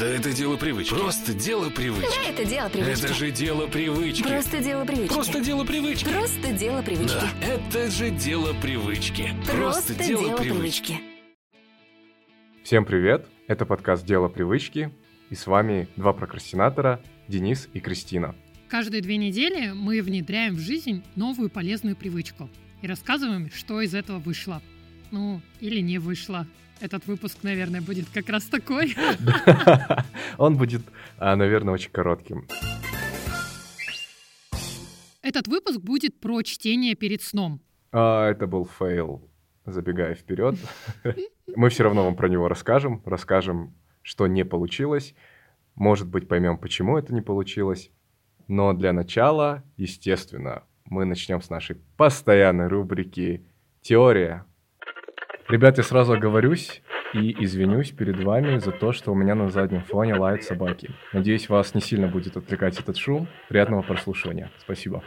Да это дело привычки. Просто дело привычки. Это дело привычки. Это же дело привычки. Просто дело привычки. Просто дело привычки. Просто дело привычки. Да, это же дело привычки. Просто дело привычки. Всем привет! Это подкаст «Дело привычки» и с вами два прокрастинатора Денис и Кристина. Каждые две недели мы внедряем в жизнь новую полезную привычку и рассказываем, что из этого вышло. Ну, или не вышло. Этот выпуск, наверное, будет как раз такой. Он будет, а, наверное, очень коротким. Этот выпуск будет про чтение перед сном. А, это был fail, забегая вперед. Мы все равно вам про него расскажем, расскажем, что не получилось. Может быть, поймем, почему это не получилось. Но для начала, естественно, мы начнем с нашей постоянной рубрики «Теория». Ребят, я сразу оговорюсь и извинюсь перед вами за то, что у меня на заднем фоне лают собаки. Надеюсь, вас не сильно будет отвлекать этот шум. Приятного прослушивания. Спасибо.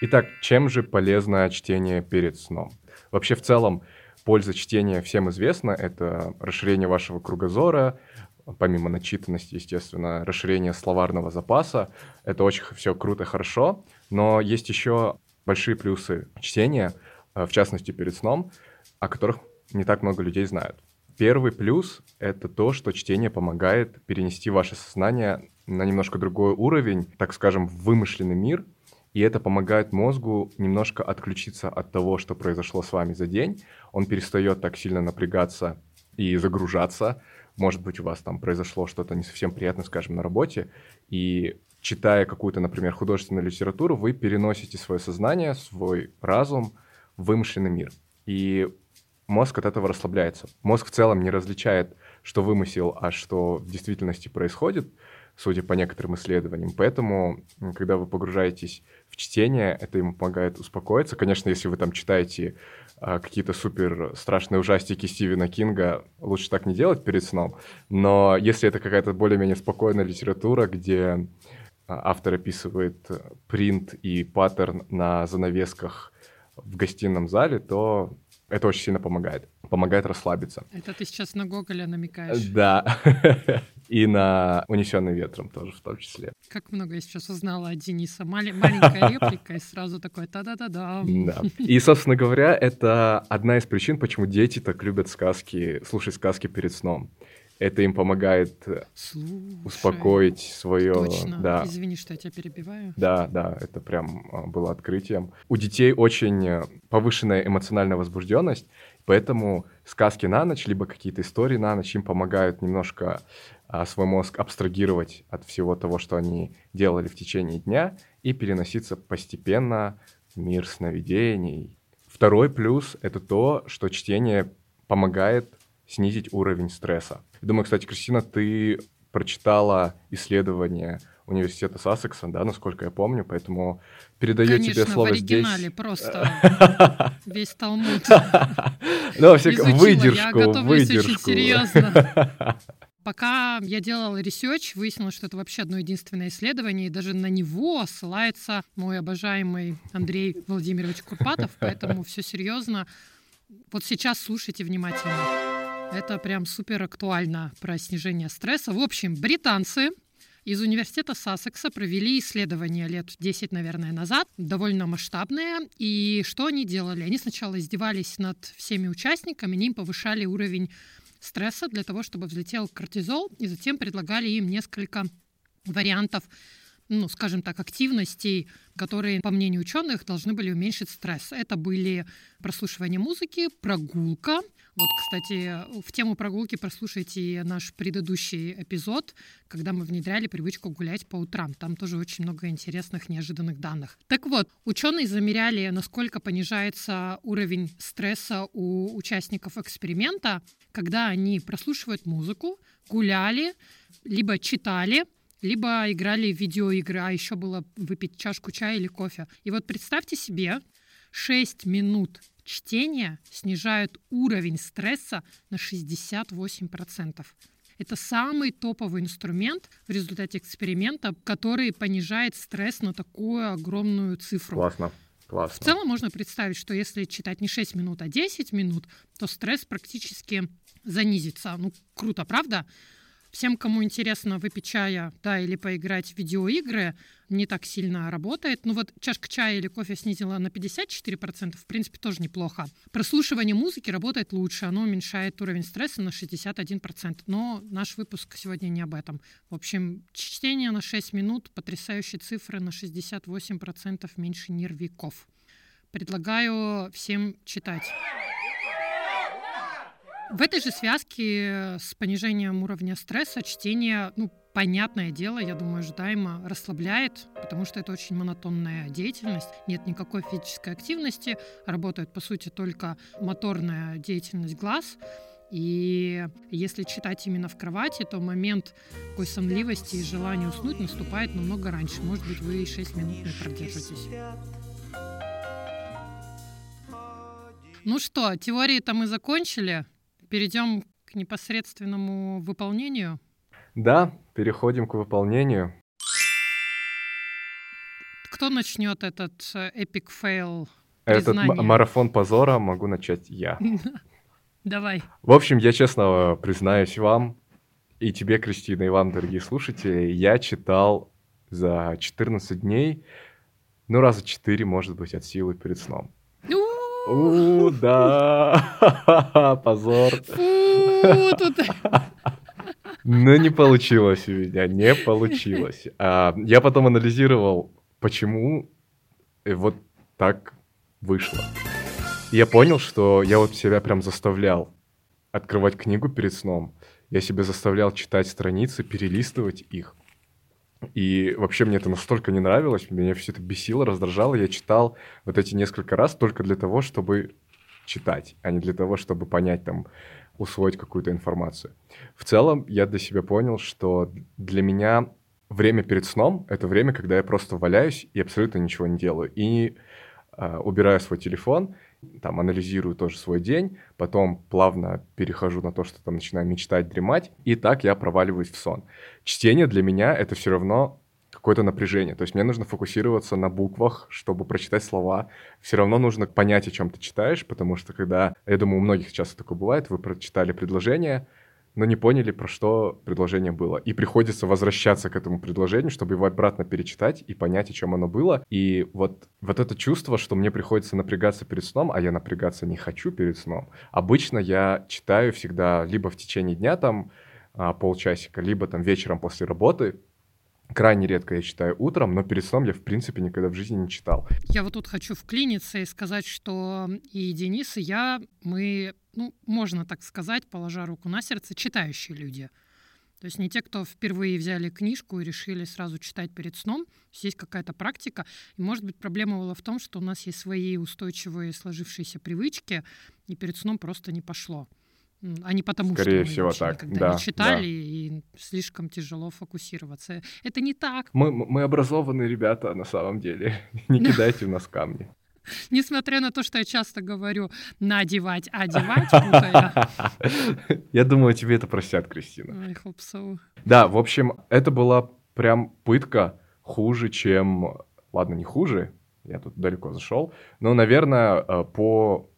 Итак, чем же полезно чтение перед сном? Вообще, в целом, польза чтения всем известна. Это расширение вашего кругозора, помимо начитанности, естественно, расширение словарного запаса. Это очень все круто, хорошо. Но есть еще большие плюсы чтения, в частности, перед сном, о которых не так много людей знают. Первый плюс — это то, что чтение помогает перенести ваше сознание на немножко другой уровень, так скажем, в вымышленный мир — и это помогает мозгу немножко отключиться от того, что произошло с вами за день. Он перестает так сильно напрягаться и загружаться. Может быть, у вас там произошло что-то не совсем приятное, скажем, на работе, и читая какую-то, например, художественную литературу, вы переносите свое сознание, свой разум вымышленный мир. И мозг от этого расслабляется. Мозг в целом не различает, что вымысел, а что в действительности происходит, судя по некоторым исследованиям. Поэтому, когда вы погружаетесь в чтение, это ему помогает успокоиться. Конечно, если вы там читаете а, какие-то супер страшные ужастики Стивена Кинга, лучше так не делать перед сном. Но если это какая-то более-менее спокойная литература, где а, автор описывает принт и паттерн на занавесках в гостином зале, то это очень сильно помогает. Помогает расслабиться. Это ты сейчас на Гоголя намекаешь? Да. И на «Унесенный ветром» тоже в том числе. Как много я сейчас узнала от Дениса. Мали- маленькая реплика и сразу такой та-да-да-да. Да. И, собственно говоря, это одна из причин, почему дети так любят сказки, слушать сказки перед сном это им помогает Слушай, успокоить свое... Точно. Да, Извини, что я тебя перебиваю. да, да, это прям а, было открытием. У детей очень э, повышенная эмоциональная возбужденность, поэтому сказки на ночь, либо какие-то истории на ночь им помогают немножко а, свой мозг абстрагировать от всего того, что они делали в течение дня, и переноситься постепенно в мир сновидений. Второй плюс — это то, что чтение помогает снизить уровень стресса. Думаю, кстати, Кристина, ты прочитала исследование университета Сассекса, да, насколько я помню, поэтому передаю Конечно, тебе слово в оригинале здесь. просто весь Талмуд. Ну, во всяком- выдержку, выдержку. серьезно. Пока я делала research, выяснилось, что это вообще одно единственное исследование, и даже на него ссылается мой обожаемый Андрей Владимирович Курпатов, поэтому все серьезно. Вот сейчас слушайте внимательно. Это прям супер актуально про снижение стресса. В общем, британцы из университета Сассекса провели исследование лет 10, наверное, назад, довольно масштабное. И что они делали? Они сначала издевались над всеми участниками, они им повышали уровень стресса для того, чтобы взлетел кортизол, и затем предлагали им несколько вариантов ну, скажем так, активностей, которые, по мнению ученых, должны были уменьшить стресс. Это были прослушивание музыки, прогулка. Вот, кстати, в тему прогулки прослушайте наш предыдущий эпизод, когда мы внедряли привычку гулять по утрам. Там тоже очень много интересных, неожиданных данных. Так вот, ученые замеряли, насколько понижается уровень стресса у участников эксперимента, когда они прослушивают музыку, гуляли, либо читали, либо играли в видеоигры, а еще было выпить чашку чая или кофе. И вот представьте себе, 6 минут чтения снижают уровень стресса на 68%. Это самый топовый инструмент в результате эксперимента, который понижает стресс на такую огромную цифру. Классно, В классно. целом можно представить, что если читать не 6 минут, а 10 минут, то стресс практически занизится. Ну, круто, правда? Всем, кому интересно выпить чая, да, или поиграть в видеоигры, не так сильно работает. Ну вот чашка чая или кофе снизила на 54%, в принципе, тоже неплохо. Прослушивание музыки работает лучше, оно уменьшает уровень стресса на 61%. Но наш выпуск сегодня не об этом. В общем, чтение на 6 минут, потрясающие цифры на 68% меньше нервиков. Предлагаю всем читать. В этой же связке с понижением уровня стресса чтение, ну, понятное дело, я думаю, ожидаемо расслабляет, потому что это очень монотонная деятельность, нет никакой физической активности, работает, по сути, только моторная деятельность глаз, и если читать именно в кровати, то момент такой сонливости и желания уснуть наступает намного раньше. Может быть, вы 6 минут не продержитесь. Ну что, теории-то мы закончили. Перейдем к непосредственному выполнению. Да, переходим к выполнению. Кто начнет этот epic fail? Этот марафон позора могу начать я. Давай. В общем, я честно признаюсь вам, и тебе, Кристина, и вам, дорогие слушатели, я читал за 14 дней, ну, раза 4, может быть, от силы перед сном. У, да, позор. Фу, тут... Но не получилось у меня, не получилось. А, я потом анализировал, почему вот так вышло. И я понял, что я вот себя прям заставлял открывать книгу перед сном. Я себя заставлял читать страницы, перелистывать их. И вообще мне это настолько не нравилось, меня все это бесило, раздражало. Я читал вот эти несколько раз только для того, чтобы читать, а не для того, чтобы понять там, усвоить какую-то информацию. В целом я для себя понял, что для меня время перед сном — это время, когда я просто валяюсь и абсолютно ничего не делаю. И э, убираю свой телефон, там анализирую тоже свой день, потом плавно перехожу на то, что там начинаю мечтать, дремать, и так я проваливаюсь в сон. Чтение для меня это все равно какое-то напряжение. То есть мне нужно фокусироваться на буквах, чтобы прочитать слова. Все равно нужно понять, о чем ты читаешь, потому что когда, я думаю, у многих часто такое бывает, вы прочитали предложение, но не поняли, про что предложение было. И приходится возвращаться к этому предложению, чтобы его обратно перечитать и понять, о чем оно было. И вот, вот это чувство, что мне приходится напрягаться перед сном, а я напрягаться не хочу перед сном, обычно я читаю всегда либо в течение дня там а, полчасика, либо там вечером после работы, Крайне редко я читаю утром, но перед сном я, в принципе, никогда в жизни не читал. Я вот тут хочу вклиниться и сказать, что и Денис, и я, мы, ну, можно так сказать, положа руку на сердце, читающие люди. То есть не те, кто впервые взяли книжку и решили сразу читать перед сном. Есть какая-то практика. И, может быть, проблема была в том, что у нас есть свои устойчивые сложившиеся привычки, и перед сном просто не пошло а не потому, Скорее что всего так. никогда Да, не читали да. и слишком тяжело фокусироваться. Это не так. Мы, мы образованные ребята на самом деле. Не кидайте в нас камни. Несмотря на то, что я часто говорю надевать, одевать, путая. Я думаю, тебе это простят, Кристина. I hope so. Да, в общем, это была прям пытка хуже, чем... Ладно, не хуже, я тут далеко зашел, но, наверное, э, по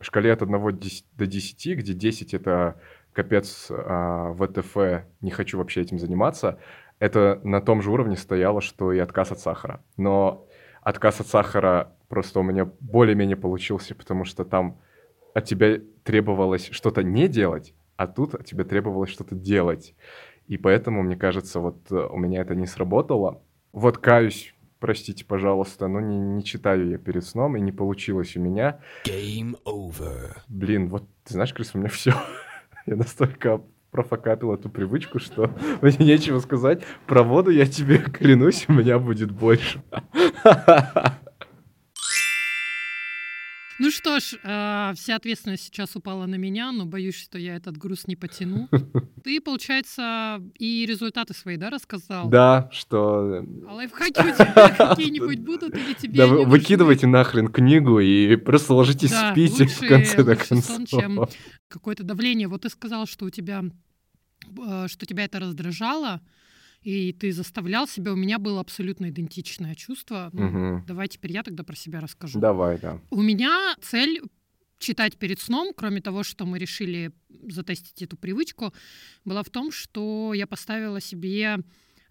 шкале от 1 до 10, где 10 — это капец а, ВТФ, не хочу вообще этим заниматься, это на том же уровне стояло, что и отказ от сахара. Но отказ от сахара просто у меня более-менее получился, потому что там от тебя требовалось что-то не делать, а тут от тебя требовалось что-то делать. И поэтому, мне кажется, вот э, у меня это не сработало. Вот каюсь, простите, пожалуйста, но не, не читаю я перед сном, и не получилось у меня. Game over. Блин, вот ты знаешь, Крис, у меня все. я настолько профокапил эту привычку, что мне нечего сказать. Про воду я тебе клянусь, у меня будет больше. Ну что ж, э, вся ответственность сейчас упала на меня, но боюсь, что я этот груз не потяну. Ты, получается, и результаты свои, да, рассказал? Да, что... А лайфхаки у тебя какие-нибудь будут или тебе Да, выкидывайте нахрен книгу и просто ложитесь Да, спите в конце до конца. чем какое-то давление. Вот ты сказал, что у тебя, э, что тебя это раздражало, и ты заставлял себя. У меня было абсолютно идентичное чувство. Ну, Мгм. Давай теперь я тогда про себя расскажу. Давай, да. У меня цель читать перед сном, кроме того, что мы решили затестить эту привычку, была в том, что я поставила себе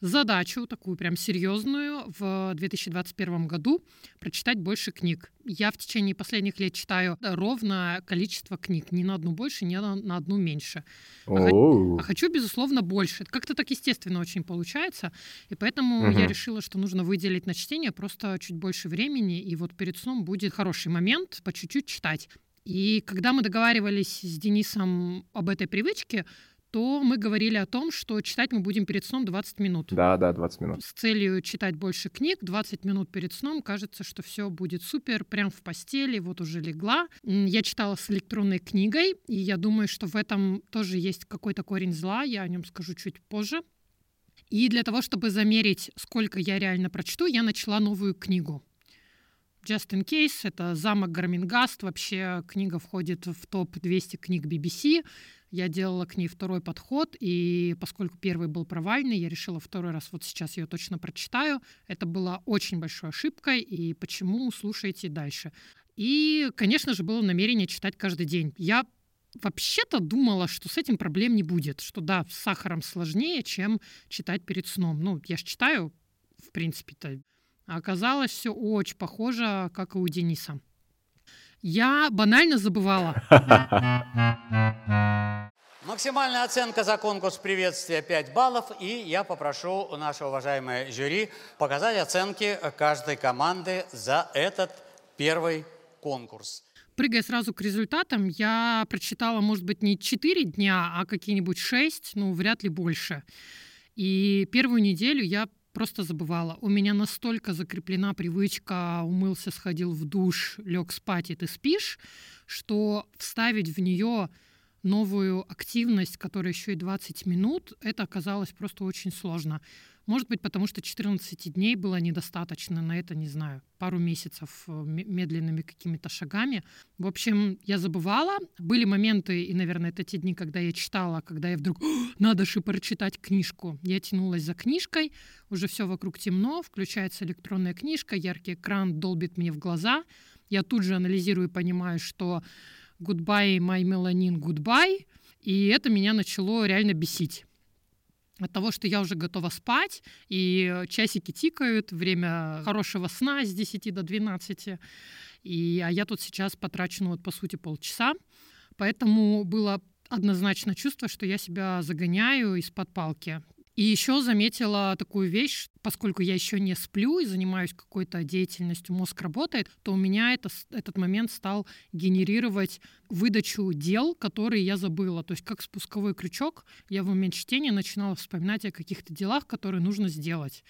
задачу, такую прям серьезную, в 2021 году прочитать больше книг. Я в течение последних лет читаю ровно количество книг, ни на одну больше, ни на, на одну меньше. А, а хочу, безусловно, больше. Как-то так естественно очень получается, и поэтому угу. я решила, что нужно выделить на чтение просто чуть больше времени, и вот перед сном будет хороший момент по чуть-чуть читать. И когда мы договаривались с Денисом об этой привычке, то мы говорили о том, что читать мы будем перед сном 20 минут. Да, да, 20 минут. С целью читать больше книг, 20 минут перед сном. Кажется, что все будет супер, прям в постели, вот уже легла. Я читала с электронной книгой, и я думаю, что в этом тоже есть какой-то корень зла, я о нем скажу чуть позже. И для того, чтобы замерить, сколько я реально прочту, я начала новую книгу. Just in Case — это «Замок Гармингаст». Вообще книга входит в топ-200 книг BBC. Я делала к ней второй подход, и поскольку первый был провальный, я решила второй раз вот сейчас ее точно прочитаю. Это была очень большой ошибкой, и почему, слушайте дальше. И, конечно же, было намерение читать каждый день. Я вообще-то думала, что с этим проблем не будет, что да, с сахаром сложнее, чем читать перед сном. Ну, я же читаю, в принципе-то. А оказалось все очень похоже, как и у Дениса. Я банально забывала. Максимальная оценка за конкурс приветствия 5 баллов. И я попрошу наше уважаемое жюри показать оценки каждой команды за этот первый конкурс. Прыгая сразу к результатам, я прочитала, может быть, не 4 дня, а какие-нибудь 6, ну, вряд ли больше. И первую неделю я просто забывала. У меня настолько закреплена привычка умылся, сходил в душ, лег спать, и ты спишь, что вставить в нее новую активность, которая еще и 20 минут, это оказалось просто очень сложно. Может быть, потому что 14 дней было недостаточно на это, не знаю, пару месяцев э, медленными какими-то шагами. В общем, я забывала. Были моменты, и, наверное, это те дни, когда я читала, когда я вдруг, надо же прочитать книжку. Я тянулась за книжкой, уже все вокруг темно, включается электронная книжка, яркий экран долбит мне в глаза. Я тут же анализирую и понимаю, что goodbye, my melanin, goodbye. И это меня начало реально бесить от того, что я уже готова спать, и часики тикают, время хорошего сна с 10 до 12, и, а я тут сейчас потрачу, ну, вот, по сути, полчаса. Поэтому было однозначно чувство, что я себя загоняю из-под палки. И еще заметила такую вещь, поскольку я еще не сплю и занимаюсь какой-то деятельностью, мозг работает, то у меня это, этот момент стал генерировать выдачу дел, которые я забыла. То есть как спусковой крючок я в момент чтения начинала вспоминать о каких-то делах, которые нужно сделать.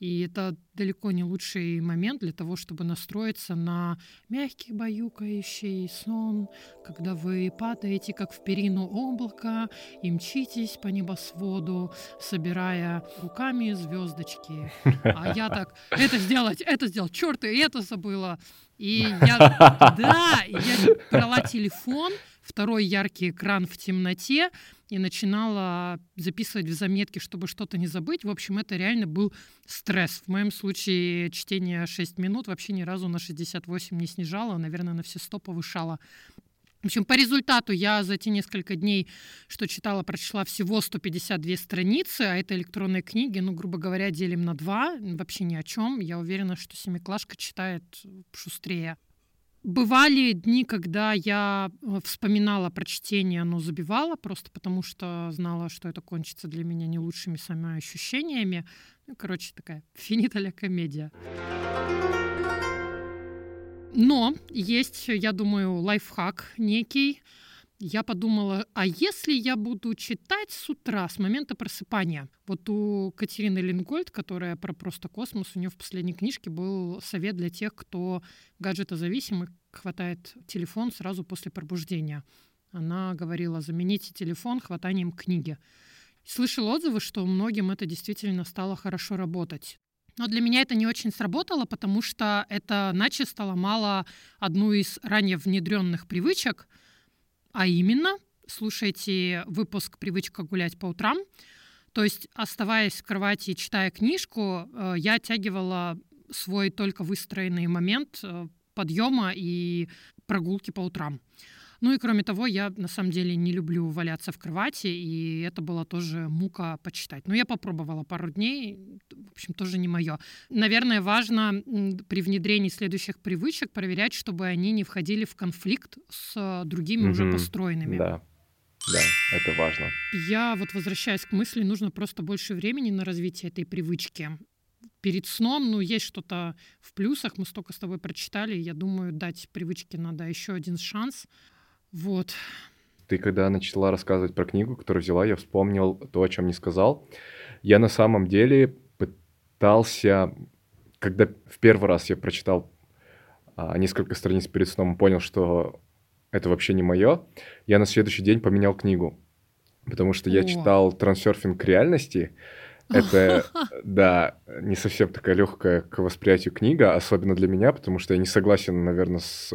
И это далеко не лучший момент для того, чтобы настроиться на мягкий баюкающий сон, когда вы падаете, как в перину облака, и мчитесь по небосводу, собирая руками звездочки. А я так, это сделать, это сделать, черт, и это забыла. И я, да, я брала телефон, второй яркий экран в темноте, и начинала записывать в заметки, чтобы что-то не забыть. В общем, это реально был стресс. В моем случае чтение 6 минут вообще ни разу на 68 не снижало, наверное, на все 100 повышало. В общем, по результату я за те несколько дней, что читала, прочла всего 152 страницы, а это электронные книги, ну, грубо говоря, делим на два, вообще ни о чем. Я уверена, что семиклашка читает шустрее. Бывали дни, когда я э, вспоминала про чтение, но забивала, просто потому что знала, что это кончится для меня не лучшими самоощущениями. Ну, короче, такая финиталя комедия. Но есть, я думаю, лайфхак некий, я подумала, а если я буду читать с утра, с момента просыпания? Вот у Катерины Лингольд, которая про просто космос, у нее в последней книжке был совет для тех, кто гаджетозависимый, хватает телефон сразу после пробуждения. Она говорила, замените телефон хватанием книги. Слышал отзывы, что многим это действительно стало хорошо работать. Но для меня это не очень сработало, потому что это начисто ломало одну из ранее внедренных привычек — а именно, слушайте выпуск «Привычка гулять по утрам». То есть, оставаясь в кровати и читая книжку, э, я оттягивала свой только выстроенный момент э, подъема и прогулки по утрам. Ну и кроме того, я на самом деле не люблю валяться в кровати, и это было тоже мука почитать. Но я попробовала пару дней, в общем, тоже не мое. Наверное, важно при внедрении следующих привычек проверять, чтобы они не входили в конфликт с другими mm-hmm. уже построенными. Да. Да, это важно. Я вот возвращаюсь к мысли, нужно просто больше времени на развитие этой привычки. Перед сном, ну, есть что-то в плюсах, мы столько с тобой прочитали, я думаю, дать привычке надо еще один шанс. Вот. Ты когда начала рассказывать про книгу, которую взяла, я вспомнил то, о чем не сказал. Я на самом деле пытался, когда в первый раз я прочитал а, несколько страниц перед сном, понял, что это вообще не мое, я на следующий день поменял книгу. Потому что я читал «Трансерфинг реальности». Это, да, не совсем такая легкая к восприятию книга, особенно для меня, потому что я не согласен, наверное, с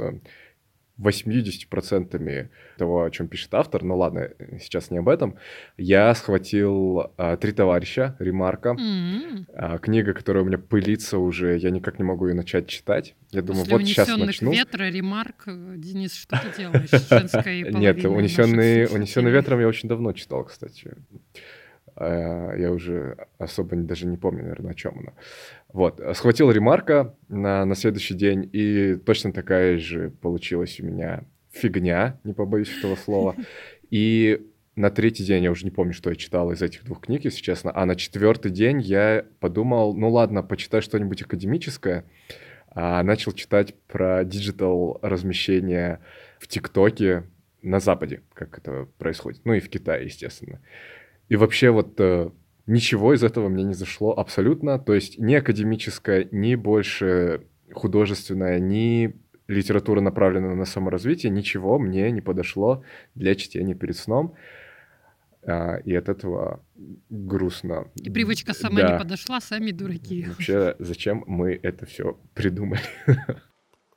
80% того, о чем пишет автор, ну ладно, сейчас не об этом, я схватил а, «Три товарища» Ремарка, mm-hmm. а, книга, которая у меня пылится уже, я никак не могу ее начать читать. Я После думаю, вот сейчас начну. ветра, Ремарк, Денис, что ты делаешь с женской Нет, «Унесенный, «Унесенный ветром» я очень давно читал, кстати. А, я уже особо даже не помню, наверное, о чем она. Вот, схватил ремарка на, на следующий день, и точно такая же получилась у меня фигня, не побоюсь этого слова. И на третий день, я уже не помню, что я читал из этих двух книг, если честно, а на четвертый день я подумал, ну ладно, почитай что-нибудь академическое, а начал читать про digital размещение в ТикТоке на Западе, как это происходит, ну и в Китае, естественно. И вообще вот э, ничего из этого мне не зашло абсолютно. То есть ни академическое, ни больше художественное, ни литература, направленная на саморазвитие, ничего мне не подошло для чтения перед сном. А, и от этого грустно. И привычка сама да. не подошла, сами дураки. Вообще, зачем мы это все придумали?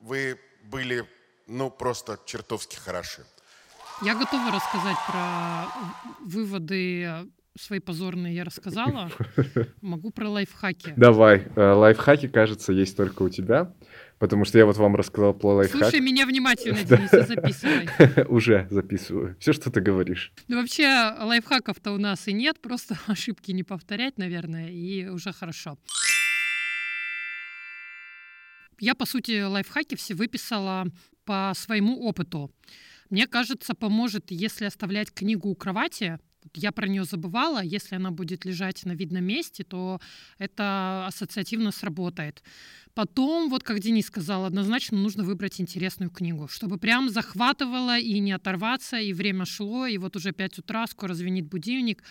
Вы были, ну, просто чертовски хороши. Я готова рассказать про выводы свои позорные я рассказала. Могу про лайфхаки. Давай. Э, лайфхаки, кажется, есть только у тебя. Потому что я вот вам рассказал про лайфхак. Слушай меня внимательно, Денис, записывай. Уже записываю. Все, что ты говоришь. Ну, вообще, лайфхаков-то у нас и нет. Просто ошибки не повторять, наверное, и уже хорошо. Я, по сути, лайфхаки все выписала по своему опыту. Мне кажется, поможет, если оставлять книгу у кровати, я про нее забывала, если она будет лежать на видном месте, то это ассоциативно сработает. Потом, вот как Денис сказал, однозначно нужно выбрать интересную книгу, чтобы прям захватывало и не оторваться, и время шло, и вот уже 5 утра, скоро звенит будильник,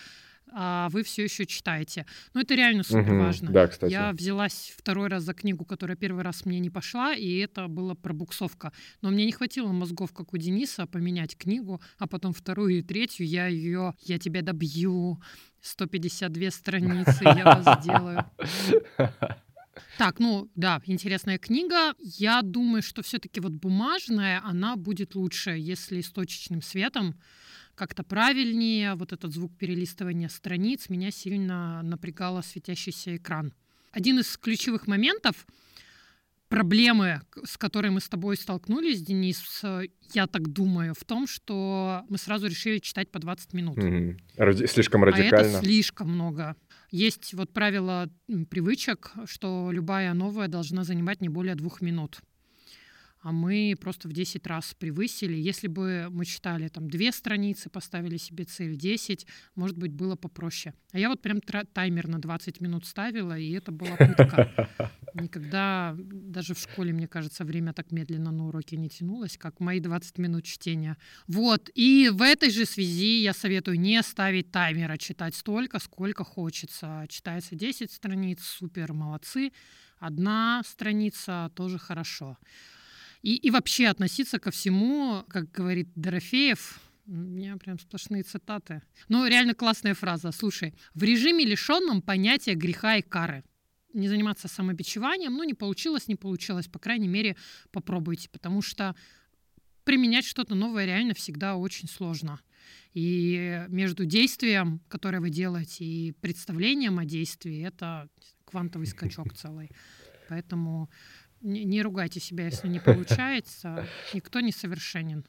а вы все еще читаете. Ну, это реально супер важно. Угу, да, кстати. Я взялась второй раз за книгу, которая первый раз мне не пошла, и это была пробуксовка. Но мне не хватило мозгов, как у Дениса, поменять книгу, а потом вторую и третью я ее «Я тебя добью», 152 страницы я вас сделаю. Так, ну да, интересная книга. Я думаю, что все-таки вот бумажная, она будет лучше, если с точечным светом как-то правильнее. Вот этот звук перелистывания страниц меня сильно напрягало светящийся экран. Один из ключевых моментов проблемы, с которой мы с тобой столкнулись, Денис, я так думаю, в том, что мы сразу решили читать по 20 минут. Mm-hmm. Ради... Слишком радикально. А это слишком много. Есть вот правило привычек, что любая новая должна занимать не более двух минут а мы просто в 10 раз превысили. Если бы мы читали там две страницы, поставили себе цель 10, может быть, было попроще. А я вот прям таймер на 20 минут ставила, и это была пытка. Никогда, даже в школе, мне кажется, время так медленно на уроке не тянулось, как мои 20 минут чтения. Вот, и в этой же связи я советую не ставить таймера, читать столько, сколько хочется. Читается 10 страниц, супер, молодцы. Одна страница тоже хорошо. И, и вообще относиться ко всему, как говорит Дорофеев, у меня прям сплошные цитаты. Ну, реально классная фраза. Слушай, в режиме лишенном понятия греха и кары. Не заниматься самобичеванием, ну, не получилось, не получилось. По крайней мере, попробуйте, потому что применять что-то новое реально всегда очень сложно. И между действием, которое вы делаете, и представлением о действии, это квантовый скачок целый. Поэтому не, не ругайте себя, если не получается. Никто не совершенен.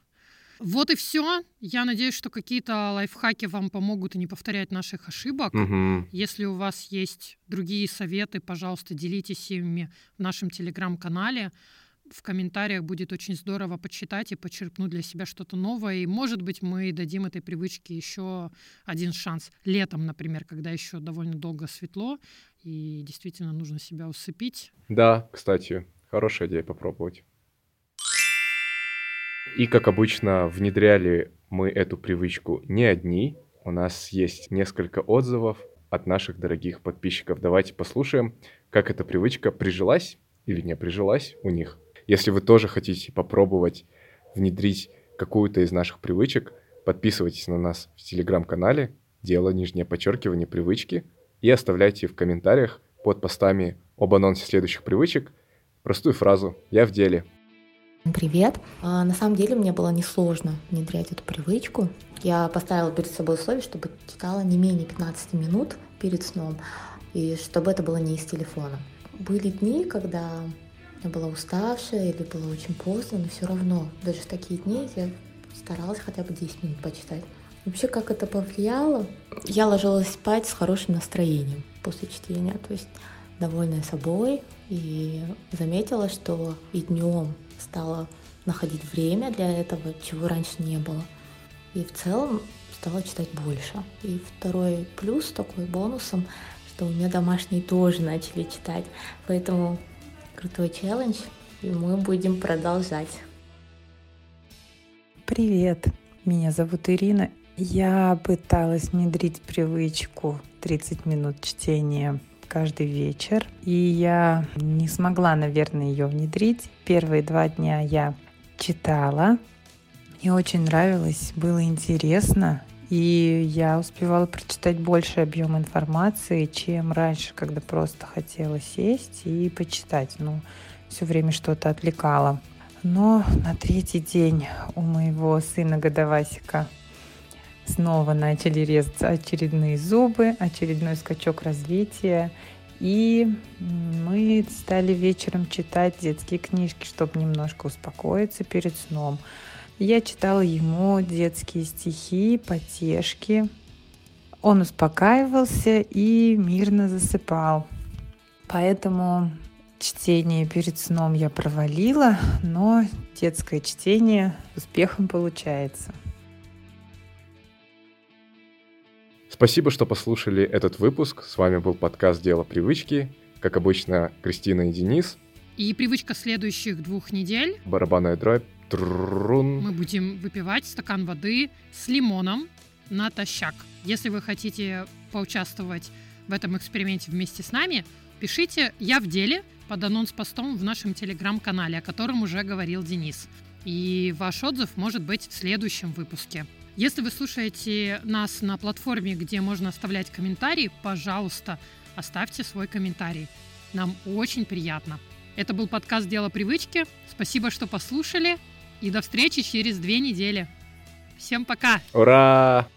Вот и все. Я надеюсь, что какие-то лайфхаки вам помогут и не повторять наших ошибок. Мгм. Если у вас есть другие советы, пожалуйста, делитесь ими в нашем телеграм-канале. В комментариях будет очень здорово почитать и почерпнуть для себя что-то новое. И, может быть, мы дадим этой привычке еще один шанс. Летом, например, когда еще довольно долго светло, и действительно нужно себя усыпить. Да, кстати, хорошая идея попробовать. И, как обычно, внедряли мы эту привычку не одни. У нас есть несколько отзывов от наших дорогих подписчиков. Давайте послушаем, как эта привычка прижилась или не прижилась у них. Если вы тоже хотите попробовать внедрить какую-то из наших привычек, подписывайтесь на нас в телеграм-канале «Дело нижнее подчеркивание привычки» и оставляйте в комментариях под постами об анонсе следующих привычек простую фразу «Я в деле». Привет. А, на самом деле мне было несложно внедрять эту привычку. Я поставила перед собой условие, чтобы читала не менее 15 минут перед сном, и чтобы это было не из телефона. Были дни, когда я была уставшая или было очень поздно, но все равно, даже в такие дни я старалась хотя бы 10 минут почитать. Вообще, как это повлияло? Я ложилась спать с хорошим настроением после чтения, то есть довольная собой, и заметила, что и днем стала находить время для этого, чего раньше не было. И в целом стала читать больше. И второй плюс такой бонусом, что у меня домашние тоже начали читать. Поэтому крутой челлендж, и мы будем продолжать. Привет, меня зовут Ирина. Я пыталась внедрить привычку 30 минут чтения каждый вечер. И я не смогла, наверное, ее внедрить. Первые два дня я читала. И очень нравилось, было интересно. И я успевала прочитать больше объем информации, чем раньше, когда просто хотела сесть и почитать. Ну, все время что-то отвлекало. Но на третий день у моего сына Годовасика снова начали резаться очередные зубы, очередной скачок развития. И мы стали вечером читать детские книжки, чтобы немножко успокоиться перед сном. Я читала ему детские стихи, потешки. Он успокаивался и мирно засыпал. Поэтому чтение перед сном я провалила, но детское чтение успехом получается. Спасибо, что послушали этот выпуск. С вами был подкаст «Дело привычки». Как обычно, Кристина и Денис. И привычка следующих двух недель. Барабанная дробь. Трун. Мы будем выпивать стакан воды с лимоном натощак. Если вы хотите поучаствовать в этом эксперименте вместе с нами, пишите «Я в деле» под анонс-постом в нашем телеграм-канале, о котором уже говорил Денис. И ваш отзыв может быть в следующем выпуске. Если вы слушаете нас на платформе, где можно оставлять комментарии, пожалуйста, оставьте свой комментарий. Нам очень приятно. Это был подкаст «Дело привычки». Спасибо, что послушали. И до встречи через две недели. Всем пока! Ура!